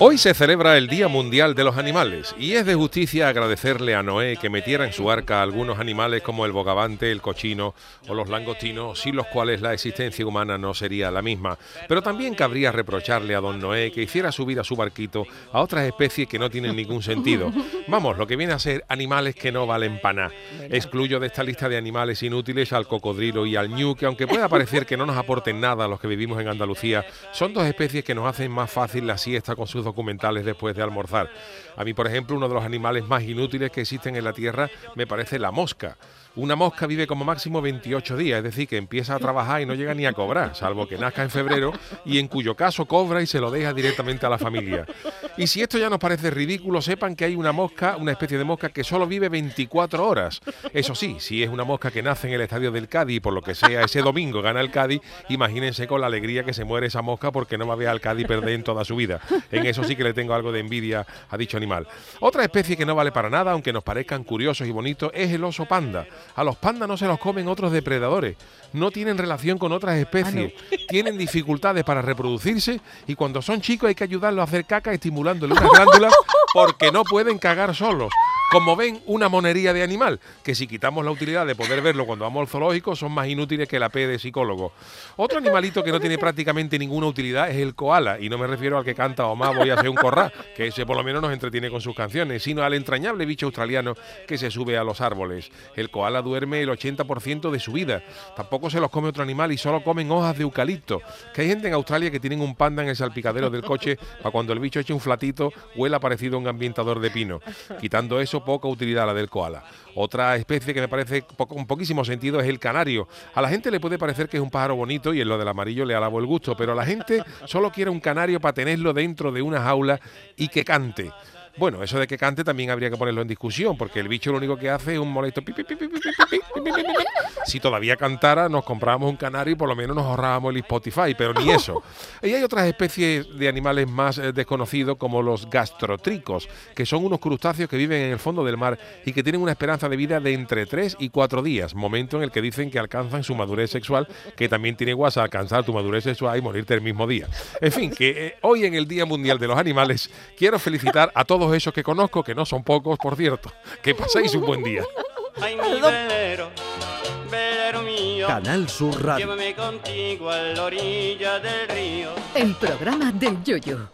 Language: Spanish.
Hoy se celebra el Día Mundial de los Animales y es de justicia agradecerle a Noé que metiera en su arca algunos animales como el bogavante, el cochino o los langostinos, sin los cuales la existencia humana no sería la misma. Pero también cabría reprocharle a don Noé que hiciera subir a su barquito a otras especies que no tienen ningún sentido. Vamos, lo que viene a ser animales que no valen pana. Excluyo de esta lista de animales inútiles al cocodrilo y al ñu, que aunque pueda parecer que no nos aporten nada a los que vivimos en Andalucía, son dos especies que nos hacen más fácil la siesta con sus documentales después de almorzar. A mí, por ejemplo, uno de los animales más inútiles que existen en la Tierra me parece la mosca. Una mosca vive como máximo 28 días, es decir, que empieza a trabajar y no llega ni a cobrar, salvo que nazca en febrero y en cuyo caso cobra y se lo deja directamente a la familia. Y si esto ya nos parece ridículo, sepan que hay una mosca, una especie de mosca que solo vive 24 horas. Eso sí, si es una mosca que nace en el estadio del Cádiz y por lo que sea ese domingo gana el Cádiz, imagínense con la alegría que se muere esa mosca porque no va a ver al Cádiz perder en toda su vida. En eso sí que le tengo algo de envidia a dicho animal. Otra especie que no vale para nada, aunque nos parezcan curiosos y bonitos, es el oso panda. A los pandas no se los comen otros depredadores, no tienen relación con otras especies, tienen dificultades para reproducirse y cuando son chicos hay que ayudarlos a hacer caca estimulándole unas glándulas porque no pueden cagar solos. Como ven, una monería de animal, que si quitamos la utilidad de poder verlo cuando vamos al zoológico, son más inútiles que la P de psicólogo. Otro animalito que no tiene prácticamente ninguna utilidad es el koala, y no me refiero al que canta o más voy a hacer un corral, que ese por lo menos nos entretiene con sus canciones, sino al entrañable bicho australiano que se sube a los árboles. El koala duerme el 80% de su vida, tampoco se los come otro animal y solo comen hojas de eucalipto, que hay gente en Australia que tienen un panda en el salpicadero del coche para cuando el bicho eche un flatito huela parecido a un ambientador de pino. Quitando eso, poca utilidad la del koala. Otra especie que me parece con poquísimo sentido es el canario. A la gente le puede parecer que es un pájaro bonito y en lo del amarillo le alabo el gusto, pero la gente solo quiere un canario para tenerlo dentro de una jaula y que cante. Bueno, eso de que cante también habría que ponerlo en discusión, porque el bicho lo único que hace es un molesto si todavía cantara, nos comprábamos un canario y por lo menos nos ahorrábamos el Spotify, pero ni eso. Y hay otras especies de animales más eh, desconocidos, como los gastrotricos, que son unos crustáceos que viven en el fondo del mar y que tienen una esperanza de vida de entre 3 y 4 días, momento en el que dicen que alcanzan su madurez sexual, que también tiene igual a alcanzar tu madurez sexual y morirte el mismo día. En fin, que eh, hoy en el Día Mundial de los Animales quiero felicitar a todos esos que conozco, que no son pocos, por cierto. Que paséis un buen día. Ay, mi velero, velero mío, Canal Sur Radio. llévame contigo a la orilla del río. El programa del Yoyo.